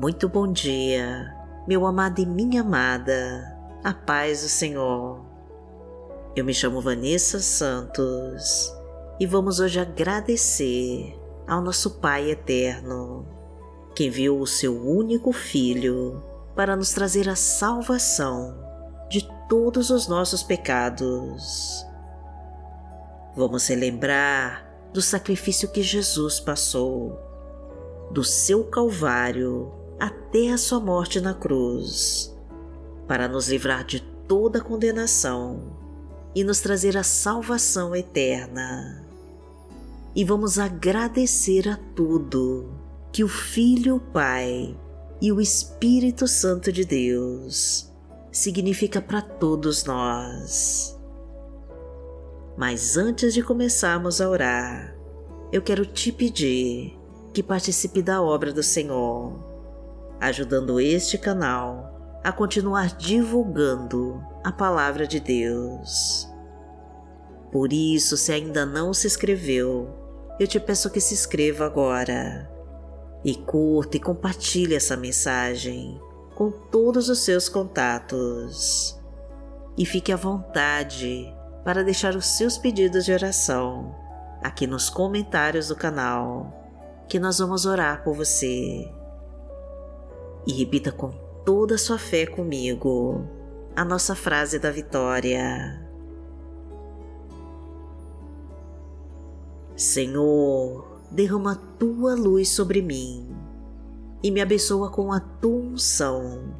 Muito bom dia, meu amado e minha amada, a paz do Senhor. Eu me chamo Vanessa Santos e vamos hoje agradecer ao nosso Pai Eterno, que enviou o seu único Filho para nos trazer a salvação de todos os nossos pecados. Vamos relembrar do sacrifício que Jesus passou, do seu Calvário até a sua morte na cruz, para nos livrar de toda condenação e nos trazer a salvação eterna. E vamos agradecer a tudo que o Filho, o Pai e o Espírito Santo de Deus significa para todos nós. Mas antes de começarmos a orar, eu quero te pedir que participe da obra do Senhor ajudando este canal a continuar divulgando a palavra de Deus. Por isso, se ainda não se inscreveu, eu te peço que se inscreva agora e curta e compartilhe essa mensagem com todos os seus contatos. E fique à vontade para deixar os seus pedidos de oração aqui nos comentários do canal, que nós vamos orar por você e repita com toda a sua fé comigo a nossa frase da vitória. Senhor, derrama a tua luz sobre mim e me abençoa com a tua unção,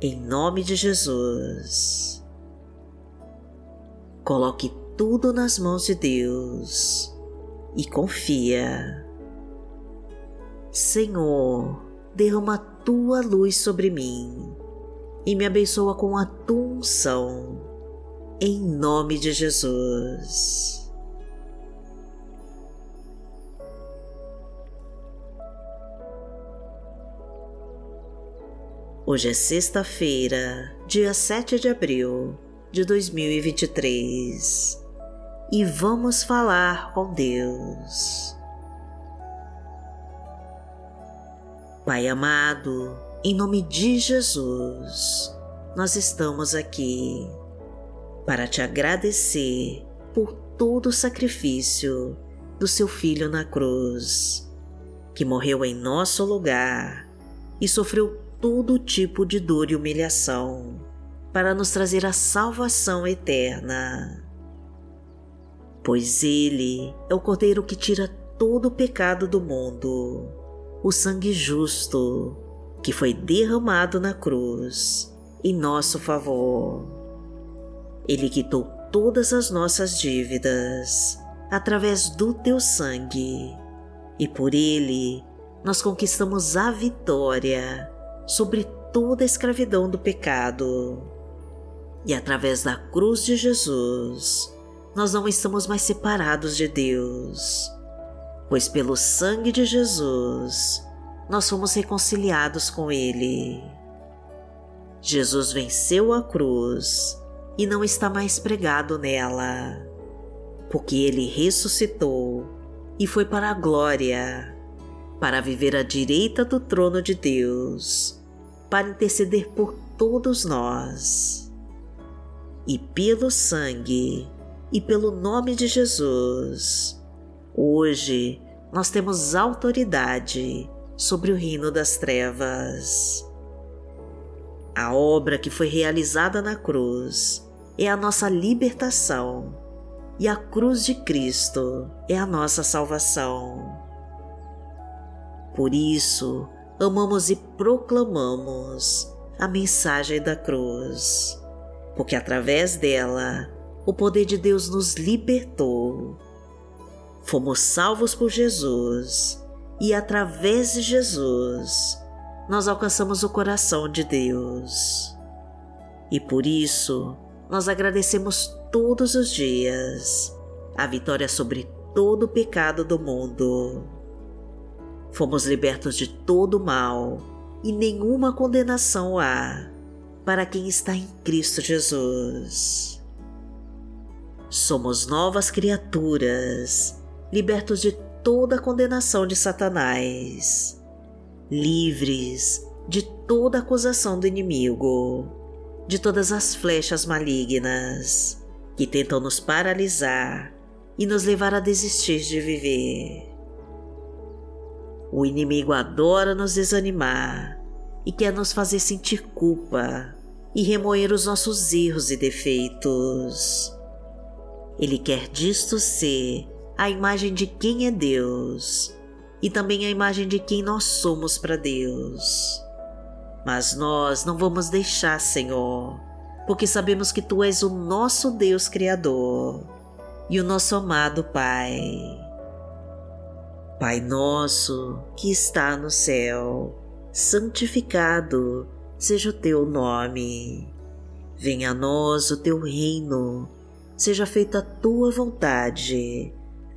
em nome de Jesus. Coloque tudo nas mãos de Deus e confia. Senhor, derrama a tua luz sobre mim e me abençoa com a tua unção, em nome de Jesus. Hoje é sexta-feira, dia 7 de abril de 2023 e vamos falar com Deus. Pai amado, em nome de Jesus, nós estamos aqui para te agradecer por todo o sacrifício do seu Filho na cruz, que morreu em nosso lugar e sofreu todo tipo de dor e humilhação para nos trazer a salvação eterna. Pois Ele é o Cordeiro que tira todo o pecado do mundo o sangue justo que foi derramado na cruz em nosso favor. Ele quitou todas as nossas dívidas através do teu sangue e por ele nós conquistamos a vitória sobre toda a escravidão do pecado. E através da cruz de Jesus, nós não estamos mais separados de Deus pois pelo sangue de Jesus nós fomos reconciliados com Ele. Jesus venceu a cruz e não está mais pregado nela, porque Ele ressuscitou e foi para a glória, para viver à direita do trono de Deus, para interceder por todos nós. E pelo sangue e pelo nome de Jesus, Hoje nós temos autoridade sobre o reino das trevas. A obra que foi realizada na cruz é a nossa libertação e a cruz de Cristo é a nossa salvação. Por isso, amamos e proclamamos a mensagem da cruz, porque através dela o poder de Deus nos libertou fomos salvos por Jesus e através de Jesus nós alcançamos o coração de Deus. E por isso nós agradecemos todos os dias a vitória sobre todo o pecado do mundo. Fomos libertos de todo mal e nenhuma condenação há para quem está em Cristo Jesus. Somos novas criaturas libertos de toda a condenação de Satanás. livres de toda acusação do inimigo, de todas as flechas malignas que tentam nos paralisar e nos levar a desistir de viver. O inimigo adora nos desanimar e quer nos fazer sentir culpa e remoer os nossos erros e defeitos. Ele quer disto ser a imagem de quem é Deus e também a imagem de quem nós somos para Deus. Mas nós não vamos deixar, Senhor, porque sabemos que Tu és o nosso Deus Criador e o nosso amado Pai. Pai nosso que está no céu, santificado seja o teu nome. Venha a nós o teu reino, seja feita a tua vontade,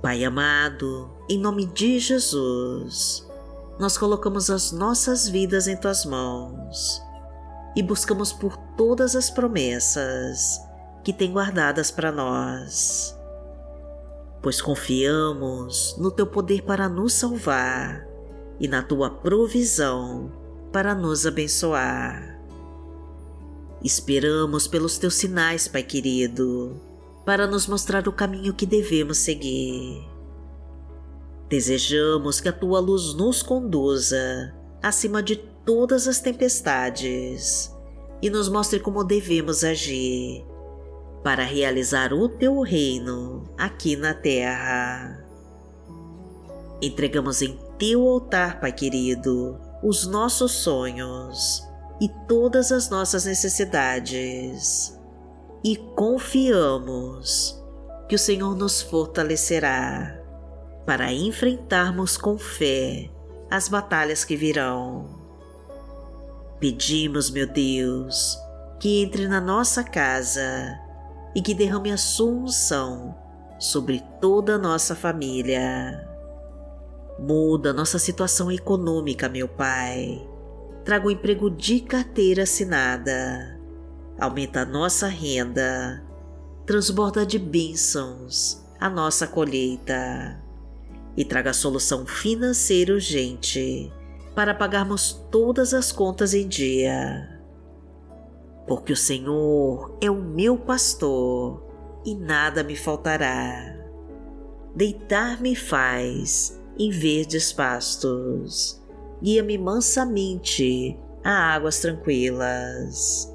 Pai amado, em nome de Jesus, nós colocamos as nossas vidas em Tuas mãos e buscamos por todas as promessas que tem guardadas para nós, pois confiamos no Teu poder para nos salvar e na Tua provisão para nos abençoar. Esperamos pelos Teus sinais, Pai querido, para nos mostrar o caminho que devemos seguir. Desejamos que a Tua luz nos conduza acima de todas as tempestades e nos mostre como devemos agir para realizar o teu reino aqui na terra. Entregamos em teu altar, Pai querido, os nossos sonhos e todas as nossas necessidades e confiamos que o Senhor nos fortalecerá para enfrentarmos com fé as batalhas que virão. Pedimos, meu Deus, que entre na nossa casa e que derrame a sua unção sobre toda a nossa família. Muda nossa situação econômica, meu Pai. Traga o um emprego de carteira assinada. Aumenta a nossa renda. Transborda de bênçãos a nossa colheita. E traga solução financeira urgente para pagarmos todas as contas em dia porque o Senhor é o meu pastor e nada me faltará. Deitar-me faz em verdes pastos, guia-me mansamente a águas tranquilas.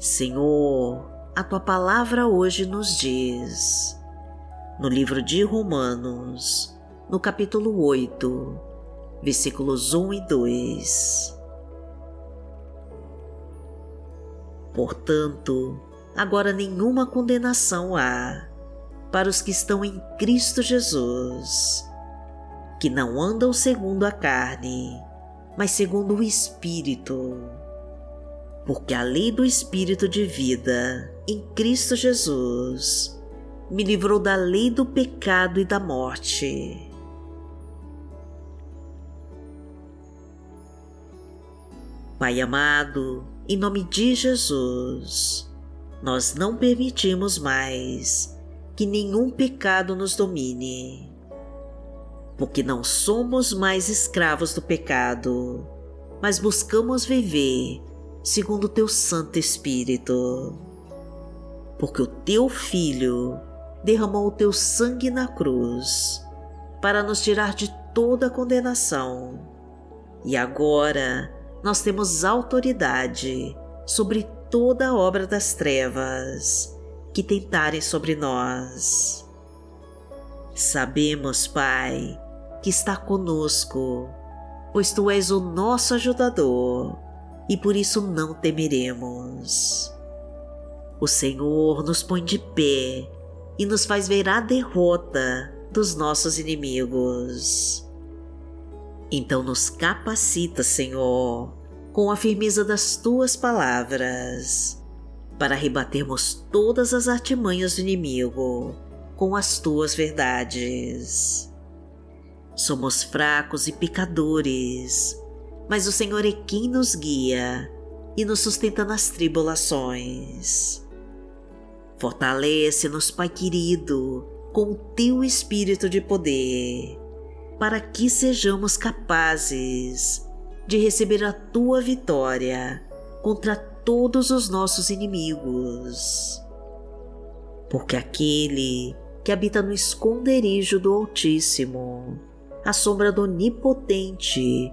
Senhor, a tua palavra hoje nos diz, no livro de Romanos, no capítulo 8, versículos 1 e 2. Portanto, agora nenhuma condenação há para os que estão em Cristo Jesus, que não andam segundo a carne, mas segundo o Espírito porque a lei do Espírito de vida em Cristo Jesus me livrou da lei do pecado e da morte. Pai amado, em nome de Jesus, nós não permitimos mais que nenhum pecado nos domine, porque não somos mais escravos do pecado, mas buscamos viver segundo o teu Santo Espírito. Porque o teu Filho derramou o teu sangue na cruz para nos tirar de toda condenação. E agora nós temos autoridade sobre toda a obra das trevas que tentarem sobre nós. Sabemos, Pai, que está conosco, pois Tu és o nosso ajudador e por isso não temeremos. O Senhor nos põe de pé e nos faz ver a derrota dos nossos inimigos. Então nos capacita, Senhor, com a firmeza das tuas palavras, para rebatermos todas as artimanhas do inimigo com as tuas verdades. Somos fracos e pecadores, mas o Senhor é quem nos guia e nos sustenta nas tribulações. Fortalece-nos, Pai querido, com o teu espírito de poder, para que sejamos capazes de receber a tua vitória contra todos os nossos inimigos. Porque aquele que habita no esconderijo do Altíssimo, a sombra do Onipotente,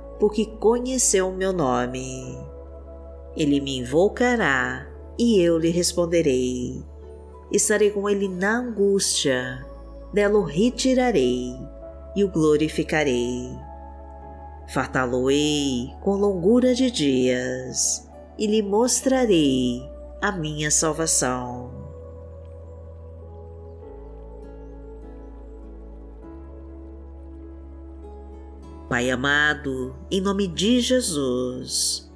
porque conheceu o meu nome. Ele me invocará e eu lhe responderei. Estarei com ele na angústia, dela o retirarei e o glorificarei. Fartá-lo-ei com longura de dias e lhe mostrarei a minha salvação. Pai amado, em nome de Jesus,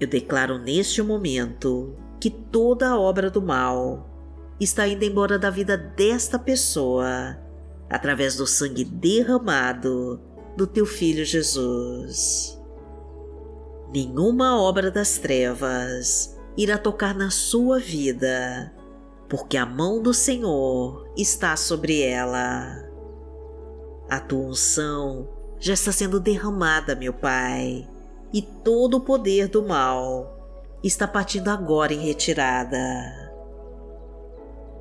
eu declaro neste momento que toda a obra do mal está indo embora da vida desta pessoa através do sangue derramado do teu Filho Jesus. Nenhuma obra das trevas irá tocar na sua vida, porque a mão do Senhor está sobre ela. A tua unção já está sendo derramada, meu Pai, e todo o poder do mal está partindo agora em retirada.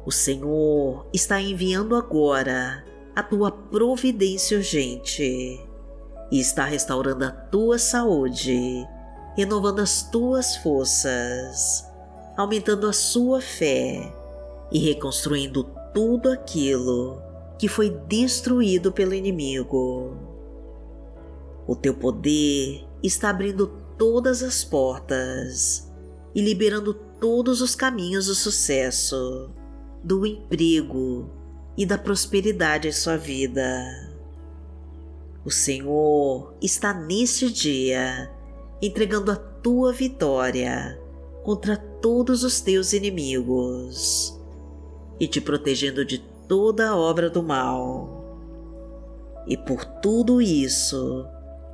O Senhor está enviando agora a tua providência urgente e está restaurando a tua saúde, renovando as tuas forças, aumentando a sua fé e reconstruindo tudo aquilo que foi destruído pelo inimigo. O teu poder está abrindo todas as portas e liberando todos os caminhos do sucesso, do emprego e da prosperidade em sua vida. O Senhor está neste dia entregando a tua vitória contra todos os teus inimigos e te protegendo de toda a obra do mal. E por tudo isso,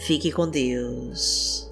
Fique com Deus.